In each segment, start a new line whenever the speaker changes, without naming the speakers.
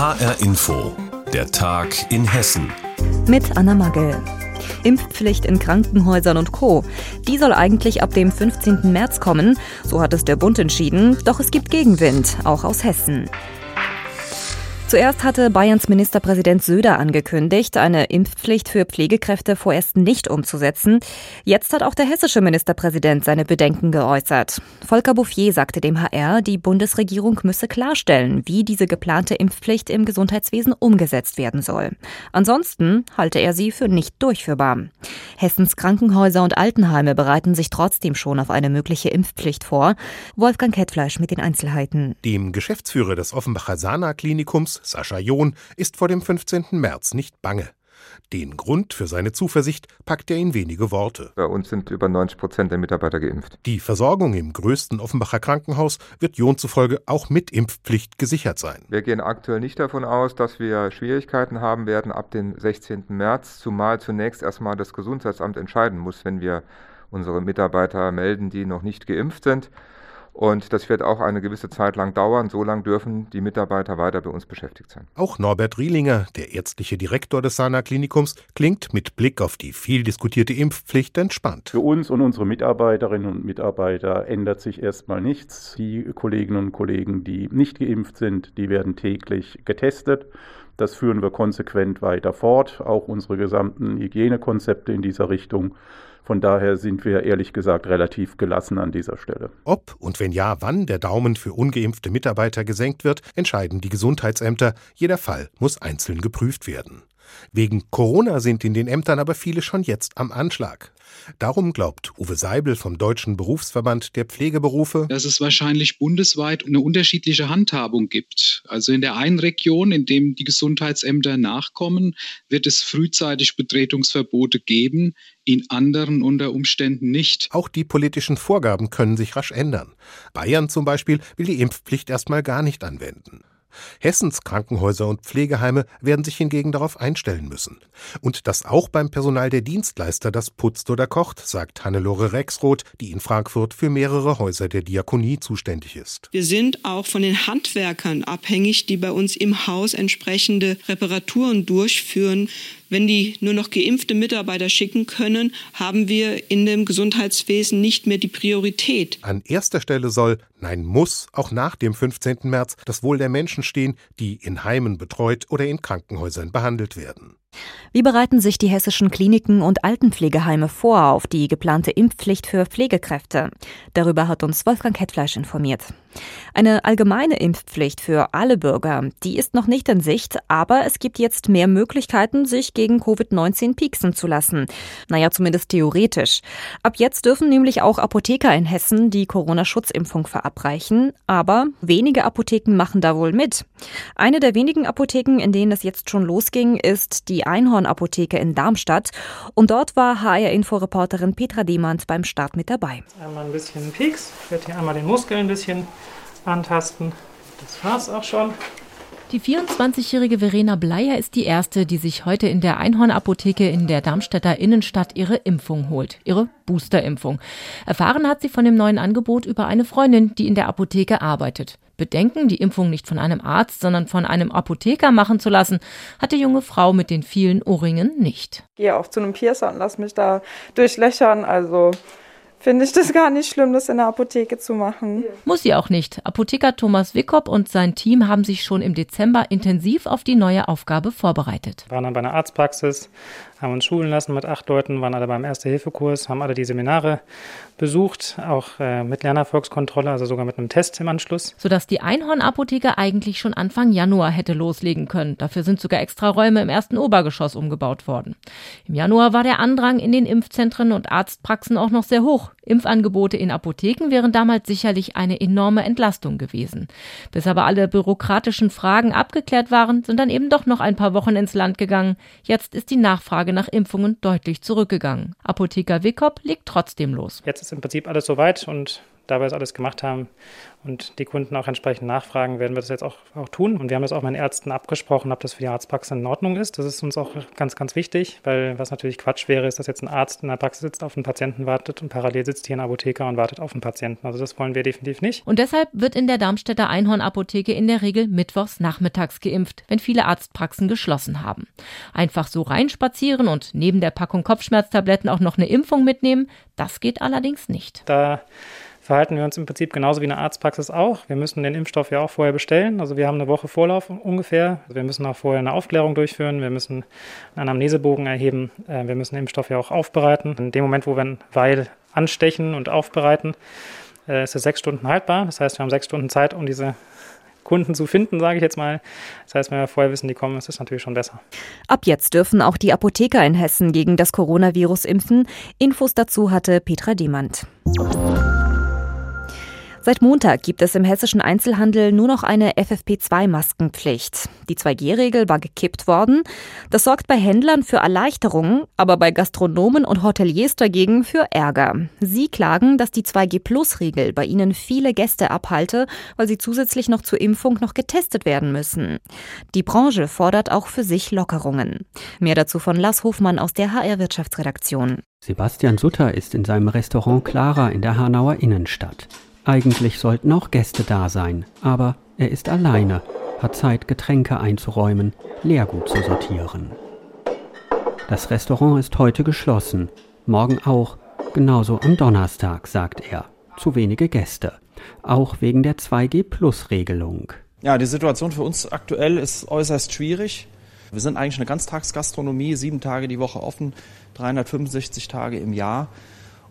HR Info, der Tag in Hessen.
Mit Anna Magel. Impfpflicht in Krankenhäusern und Co. Die soll eigentlich ab dem 15. März kommen, so hat es der Bund entschieden, doch es gibt Gegenwind, auch aus Hessen. Zuerst hatte Bayerns Ministerpräsident Söder angekündigt, eine Impfpflicht für Pflegekräfte vorerst nicht umzusetzen. Jetzt hat auch der hessische Ministerpräsident seine Bedenken geäußert. Volker Bouffier sagte dem HR, die Bundesregierung müsse klarstellen, wie diese geplante Impfpflicht im Gesundheitswesen umgesetzt werden soll. Ansonsten halte er sie für nicht durchführbar. Hessens Krankenhäuser und Altenheime bereiten sich trotzdem schon auf eine mögliche Impfpflicht vor. Wolfgang Kettfleisch mit den Einzelheiten.
Dem Geschäftsführer des Offenbacher Sana Sascha John, ist vor dem 15. März nicht bange. Den Grund für seine Zuversicht packt er in wenige Worte.
Bei uns sind über 90 Prozent der Mitarbeiter geimpft.
Die Versorgung im größten Offenbacher Krankenhaus wird John zufolge auch mit Impfpflicht gesichert sein.
Wir gehen aktuell nicht davon aus, dass wir Schwierigkeiten haben werden ab dem 16. März, zumal zunächst erstmal das Gesundheitsamt entscheiden muss, wenn wir unsere Mitarbeiter melden, die noch nicht geimpft sind. Und das wird auch eine gewisse Zeit lang dauern. So lange dürfen die Mitarbeiter weiter bei uns beschäftigt sein.
Auch Norbert Rielinger, der ärztliche Direktor des Sana Klinikums, klingt mit Blick auf die viel diskutierte Impfpflicht entspannt.
Für uns und unsere Mitarbeiterinnen und Mitarbeiter ändert sich erstmal nichts. Die Kolleginnen und Kollegen, die nicht geimpft sind, die werden täglich getestet. Das führen wir konsequent weiter fort. Auch unsere gesamten Hygienekonzepte in dieser Richtung von daher sind wir ehrlich gesagt relativ gelassen an dieser Stelle.
Ob und wenn ja, wann der Daumen für ungeimpfte Mitarbeiter gesenkt wird, entscheiden die Gesundheitsämter. Jeder Fall muss einzeln geprüft werden. Wegen Corona sind in den Ämtern aber viele schon jetzt am Anschlag. Darum glaubt Uwe Seibel vom Deutschen Berufsverband der Pflegeberufe,
dass es wahrscheinlich bundesweit eine unterschiedliche Handhabung gibt. Also in der einen Region, in dem die Gesundheitsämter nachkommen, wird es frühzeitig Betretungsverbote geben, in anderen unter Umständen nicht.
Auch die politischen Vorgaben können sich rasch ändern. Bayern zum Beispiel will die Impfpflicht erstmal gar nicht anwenden. Hessens Krankenhäuser und Pflegeheime werden sich hingegen darauf einstellen müssen. Und das auch beim Personal der Dienstleister, das putzt oder kocht, sagt Hannelore Rexroth, die in Frankfurt für mehrere Häuser der Diakonie zuständig ist.
Wir sind auch von den Handwerkern abhängig, die bei uns im Haus entsprechende Reparaturen durchführen. Wenn die nur noch geimpfte Mitarbeiter schicken können, haben wir in dem Gesundheitswesen nicht mehr die Priorität.
An erster Stelle soll, nein muss, auch nach dem 15. März das Wohl der Menschen stehen, die in Heimen betreut oder in Krankenhäusern behandelt werden.
Wie bereiten sich die hessischen Kliniken und Altenpflegeheime vor auf die geplante Impfpflicht für Pflegekräfte? Darüber hat uns Wolfgang Kettfleisch informiert. Eine allgemeine Impfpflicht für alle Bürger, die ist noch nicht in Sicht, aber es gibt jetzt mehr Möglichkeiten, sich gegen Covid-19 pieksen zu lassen. Naja, zumindest theoretisch. Ab jetzt dürfen nämlich auch Apotheker in Hessen die Corona-Schutzimpfung verabreichen, aber wenige Apotheken machen da wohl mit. Eine der wenigen Apotheken, in denen es jetzt schon losging, ist die Einhorn-Apotheke in Darmstadt. Und dort war HR-Info-Reporterin Petra Demand beim Start mit dabei.
Einmal ein bisschen Pieks, ich werde hier einmal den Muskel ein bisschen antasten. Das war's auch schon.
Die 24-jährige Verena Bleier ist die erste, die sich heute in der Einhorn-Apotheke in der Darmstädter Innenstadt ihre Impfung holt, ihre Boosterimpfung. Erfahren hat sie von dem neuen Angebot über eine Freundin, die in der Apotheke arbeitet. Bedenken, die Impfung nicht von einem Arzt, sondern von einem Apotheker machen zu lassen, hat die junge Frau mit den vielen Ohrringen nicht.
Ich gehe auch zu einem Piercer und lass mich da durchlöchern. Also finde ich das gar nicht schlimm, das in der Apotheke zu machen.
Muss sie auch nicht. Apotheker Thomas Wickop und sein Team haben sich schon im Dezember intensiv auf die neue Aufgabe vorbereitet.
Wir waren dann bei einer Arztpraxis, haben uns schulen lassen mit acht Leuten, waren alle beim Erste-Hilfe-Kurs, haben alle die Seminare besucht, auch äh, mit Lernerfolgskontrolle, also sogar mit einem Test im Anschluss.
Sodass die Einhorn-Apotheke eigentlich schon Anfang Januar hätte loslegen können. Dafür sind sogar extra Räume im ersten Obergeschoss umgebaut worden. Im Januar war der Andrang in den Impfzentren und Arztpraxen auch noch sehr hoch. Impfangebote in Apotheken wären damals sicherlich eine enorme Entlastung gewesen. Bis aber alle bürokratischen Fragen abgeklärt waren, sind dann eben doch noch ein paar Wochen ins Land gegangen. Jetzt ist die Nachfrage nach Impfungen deutlich zurückgegangen. Apotheker Wickop legt trotzdem los.
Jetzt ist im Prinzip alles soweit und da wir es alles gemacht haben und die Kunden auch entsprechend nachfragen, werden wir das jetzt auch, auch tun. Und wir haben das auch mit den Ärzten abgesprochen, ob das für die Arztpraxis in Ordnung ist. Das ist uns auch ganz, ganz wichtig, weil was natürlich Quatsch wäre, ist, dass jetzt ein Arzt in der Praxis sitzt, auf einen Patienten wartet und parallel sitzt hier ein Apotheker und wartet auf einen Patienten. Also das wollen wir definitiv nicht.
Und deshalb wird in der Darmstädter Einhorn-Apotheke in der Regel mittwochs nachmittags geimpft, wenn viele Arztpraxen geschlossen haben. Einfach so reinspazieren und neben der Packung Kopfschmerztabletten auch noch eine Impfung mitnehmen, das geht allerdings nicht.
Da verhalten wir uns im Prinzip genauso wie eine Arztpraxis auch. Wir müssen den Impfstoff ja auch vorher bestellen. Also wir haben eine Woche Vorlauf ungefähr. Also wir müssen auch vorher eine Aufklärung durchführen. Wir müssen einen Anamnesebogen erheben. Äh, wir müssen den Impfstoff ja auch aufbereiten. In dem Moment, wo wir einen Weil anstechen und aufbereiten, äh, ist es sechs Stunden haltbar. Das heißt, wir haben sechs Stunden Zeit, um diese Kunden zu finden, sage ich jetzt mal. Das heißt, wenn wir vorher wissen, die kommen, ist das natürlich schon besser.
Ab jetzt dürfen auch die Apotheker in Hessen gegen das Coronavirus impfen. Infos dazu hatte Petra Demand. Seit Montag gibt es im hessischen Einzelhandel nur noch eine FFP2-Maskenpflicht. Die 2G-Regel war gekippt worden. Das sorgt bei Händlern für Erleichterungen, aber bei Gastronomen und Hoteliers dagegen für Ärger. Sie klagen, dass die 2G-Plus-Regel bei ihnen viele Gäste abhalte, weil sie zusätzlich noch zur Impfung noch getestet werden müssen. Die Branche fordert auch für sich Lockerungen. Mehr dazu von Lars Hofmann aus der HR-Wirtschaftsredaktion.
Sebastian Sutter ist in seinem Restaurant Clara in der Hanauer Innenstadt. Eigentlich sollten auch Gäste da sein, aber er ist alleine, hat Zeit, Getränke einzuräumen, Leergut zu sortieren. Das Restaurant ist heute geschlossen, morgen auch, genauso am Donnerstag, sagt er. Zu wenige Gäste, auch wegen der 2G-Plus-Regelung.
Ja, die Situation für uns aktuell ist äußerst schwierig. Wir sind eigentlich eine Ganztagsgastronomie, sieben Tage die Woche offen, 365 Tage im Jahr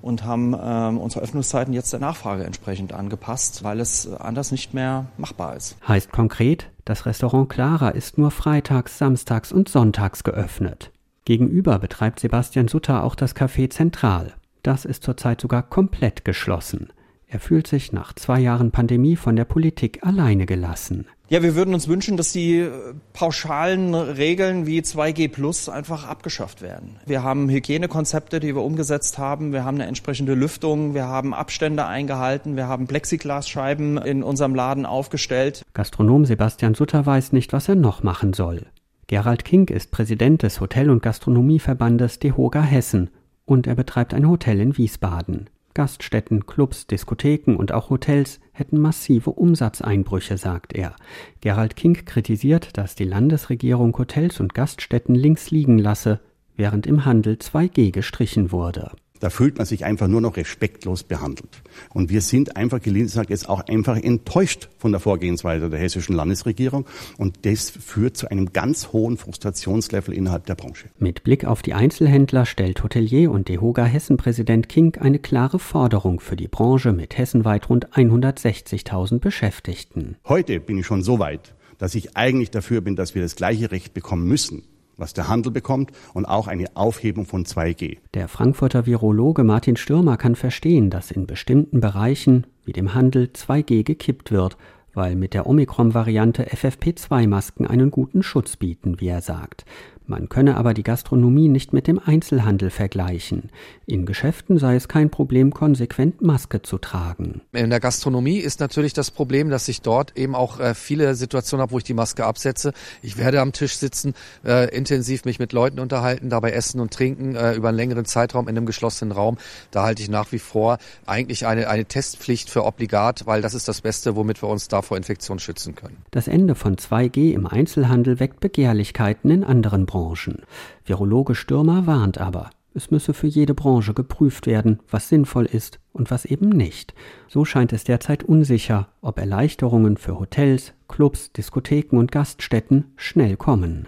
und haben ähm, unsere Öffnungszeiten jetzt der Nachfrage entsprechend angepasst, weil es anders nicht mehr machbar ist.
Heißt konkret, das Restaurant Clara ist nur freitags, samstags und sonntags geöffnet. Gegenüber betreibt Sebastian Sutter auch das Café Zentral. Das ist zurzeit sogar komplett geschlossen. Er fühlt sich nach zwei Jahren Pandemie von der Politik alleine gelassen.
Ja, wir würden uns wünschen, dass die äh, pauschalen Regeln wie 2G Plus einfach abgeschafft werden. Wir haben Hygienekonzepte, die wir umgesetzt haben. Wir haben eine entsprechende Lüftung. Wir haben Abstände eingehalten. Wir haben Plexiglasscheiben in unserem Laden aufgestellt.
Gastronom Sebastian Sutter weiß nicht, was er noch machen soll. Gerald Kink ist Präsident des Hotel- und Gastronomieverbandes DEHOGA Hessen und er betreibt ein Hotel in Wiesbaden. Gaststätten, Clubs, Diskotheken und auch Hotels hätten massive Umsatzeinbrüche, sagt er. Gerald Kink kritisiert, dass die Landesregierung Hotels und Gaststätten links liegen lasse, während im Handel 2G gestrichen wurde.
Da fühlt man sich einfach nur noch respektlos behandelt. Und wir sind einfach, gelinde gesagt, jetzt auch einfach enttäuscht von der Vorgehensweise der hessischen Landesregierung. Und das führt zu einem ganz hohen Frustrationslevel innerhalb der Branche.
Mit Blick auf die Einzelhändler stellt Hotelier und DEHOGA Hessen-Präsident King eine klare Forderung für die Branche mit hessenweit rund 160.000 Beschäftigten.
Heute bin ich schon so weit, dass ich eigentlich dafür bin, dass wir das gleiche Recht bekommen müssen was der Handel bekommt und auch eine Aufhebung von 2G.
Der Frankfurter Virologe Martin Stürmer kann verstehen, dass in bestimmten Bereichen wie dem Handel 2G gekippt wird, weil mit der Omikron-Variante FFP2-Masken einen guten Schutz bieten, wie er sagt. Man könne aber die Gastronomie nicht mit dem Einzelhandel vergleichen. In Geschäften sei es kein Problem, konsequent Maske zu tragen.
In der Gastronomie ist natürlich das Problem, dass ich dort eben auch äh, viele Situationen habe, wo ich die Maske absetze. Ich werde am Tisch sitzen, äh, intensiv mich mit Leuten unterhalten, dabei essen und trinken äh, über einen längeren Zeitraum in einem geschlossenen Raum. Da halte ich nach wie vor eigentlich eine, eine Testpflicht für obligat, weil das ist das Beste, womit wir uns da vor Infektion schützen können.
Das Ende von 2G im Einzelhandel weckt Begehrlichkeiten in anderen Branchen. Branchen. Virologe Stürmer warnt aber, es müsse für jede Branche geprüft werden, was sinnvoll ist und was eben nicht. So scheint es derzeit unsicher, ob Erleichterungen für Hotels, Clubs, Diskotheken und Gaststätten schnell kommen.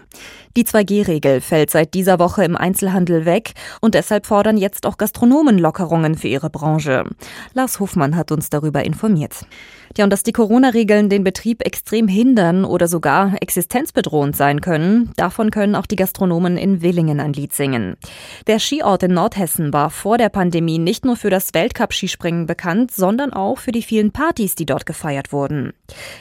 Die 2G-Regel fällt seit dieser Woche im Einzelhandel weg und deshalb fordern jetzt auch Gastronomen Lockerungen für ihre Branche. Lars Hofmann hat uns darüber informiert. Ja, und dass die Corona-Regeln den Betrieb extrem hindern oder sogar existenzbedrohend sein können, davon können auch die Gastronomen in Willingen ein Lied singen. Der Skiort in Nordhessen war vor der Pandemie nicht nur für das Weltcup Stabskispringen bekannt, sondern auch für die vielen Partys, die dort gefeiert wurden.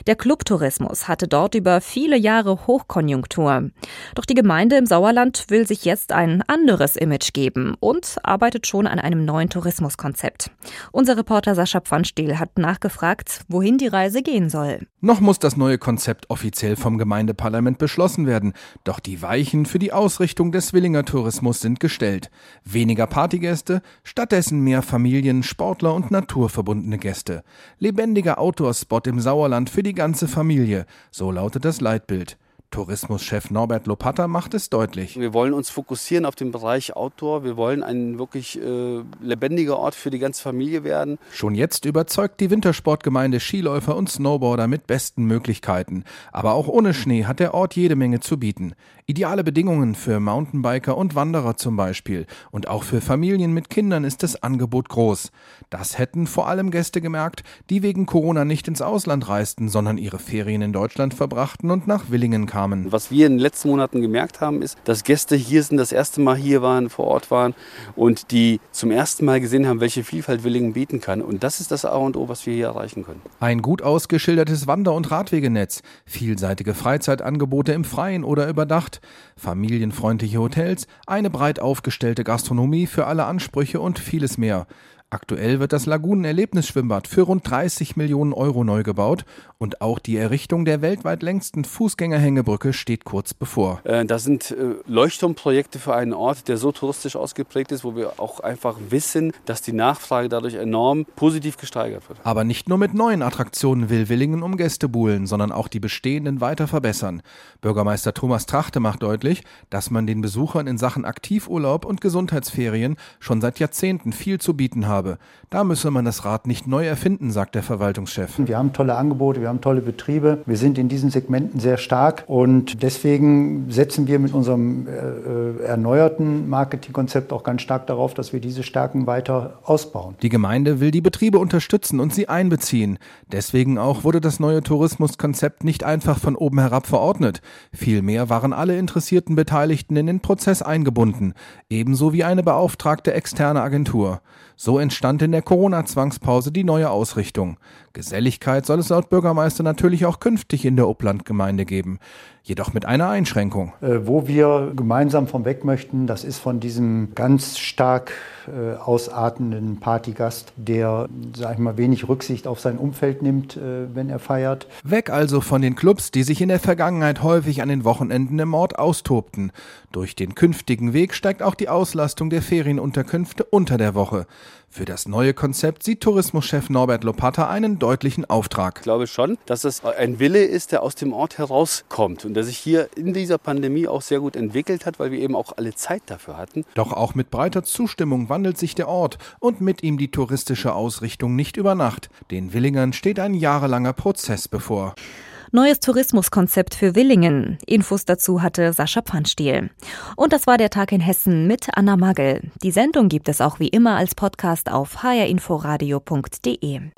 Der Clubtourismus hatte dort über viele Jahre Hochkonjunktur. Doch die Gemeinde im Sauerland will sich jetzt ein anderes Image geben und arbeitet schon an einem neuen Tourismuskonzept. Unser Reporter Sascha Pfannstiel hat nachgefragt, wohin die Reise gehen soll.
Noch muss das neue Konzept offiziell vom Gemeindeparlament beschlossen werden, doch die Weichen für die Ausrichtung des Willinger Tourismus sind gestellt. Weniger Partygäste, stattdessen mehr Familien, Sportler und naturverbundene Gäste. Lebendiger Outdoor-Spot im Sauerland für die ganze Familie, so lautet das Leitbild. Tourismuschef Norbert Lopatta macht es deutlich.
Wir wollen uns fokussieren auf den Bereich Outdoor. Wir wollen ein wirklich äh, lebendiger Ort für die ganze Familie werden.
Schon jetzt überzeugt die Wintersportgemeinde Skiläufer und Snowboarder mit besten Möglichkeiten. Aber auch ohne Schnee hat der Ort jede Menge zu bieten. Ideale Bedingungen für Mountainbiker und Wanderer zum Beispiel. Und auch für Familien mit Kindern ist das Angebot groß. Das hätten vor allem Gäste gemerkt, die wegen Corona nicht ins Ausland reisten, sondern ihre Ferien in Deutschland verbrachten und nach Willingen kamen kamen.
Was wir in den letzten Monaten gemerkt haben, ist, dass Gäste hier sind, das erste Mal hier waren, vor Ort waren und die zum ersten Mal gesehen haben, welche Vielfalt Willingen bieten kann. Und das ist das A und O, was wir hier erreichen können.
Ein gut ausgeschildertes Wander- und Radwegenetz, vielseitige Freizeitangebote im Freien oder überdacht, familienfreundliche Hotels, eine breit aufgestellte Gastronomie für alle Ansprüche und vieles mehr. Aktuell wird das Lagunen-Erlebnisschwimmbad für rund 30 Millionen Euro neu gebaut und auch die Errichtung der weltweit längsten Fußgängerhängebrücke steht kurz bevor.
Äh, das sind äh, Leuchtturmprojekte für einen Ort, der so touristisch ausgeprägt ist, wo wir auch einfach wissen, dass die Nachfrage dadurch enorm positiv gesteigert wird.
Aber nicht nur mit neuen Attraktionen will Willingen um Gäste buhlen, sondern auch die bestehenden weiter verbessern. Bürgermeister Thomas Trachte macht deutlich, dass man den Besuchern in Sachen Aktivurlaub und Gesundheitsferien schon seit Jahrzehnten viel zu bieten habe habe. Da müsse man das Rad nicht neu erfinden, sagt der Verwaltungschef.
Wir haben tolle Angebote, wir haben tolle Betriebe, wir sind in diesen Segmenten sehr stark und deswegen setzen wir mit unserem äh, erneuerten Marketingkonzept auch ganz stark darauf, dass wir diese Stärken weiter ausbauen.
Die Gemeinde will die Betriebe unterstützen und sie einbeziehen. Deswegen auch wurde das neue Tourismuskonzept nicht einfach von oben herab verordnet. Vielmehr waren alle interessierten Beteiligten in den Prozess eingebunden, ebenso wie eine beauftragte externe Agentur. So entstand in der Corona-Zwangspause die neue Ausrichtung. Geselligkeit soll es laut Bürgermeister natürlich auch künftig in der Upplandgemeinde geben jedoch mit einer Einschränkung.
Äh, wo wir gemeinsam von weg möchten, das ist von diesem ganz stark äh, ausartenden Partygast, der, sag ich mal, wenig Rücksicht auf sein Umfeld nimmt, äh, wenn er feiert.
Weg also von den Clubs, die sich in der Vergangenheit häufig an den Wochenenden im Ort austobten. Durch den künftigen Weg steigt auch die Auslastung der Ferienunterkünfte unter der Woche. Für das neue Konzept sieht Tourismuschef Norbert Lopatta einen deutlichen Auftrag.
Ich glaube schon, dass es ein Wille ist, der aus dem Ort herauskommt und der sich hier in dieser Pandemie auch sehr gut entwickelt hat, weil wir eben auch alle Zeit dafür hatten.
Doch auch mit breiter Zustimmung wandelt sich der Ort und mit ihm die touristische Ausrichtung nicht über Nacht. Den Willingern steht ein jahrelanger Prozess bevor.
Neues Tourismuskonzept für Willingen. Infos dazu hatte Sascha Pfannstiel. Und das war der Tag in Hessen mit Anna Magel. Die Sendung gibt es auch wie immer als Podcast auf hrinforadio.de.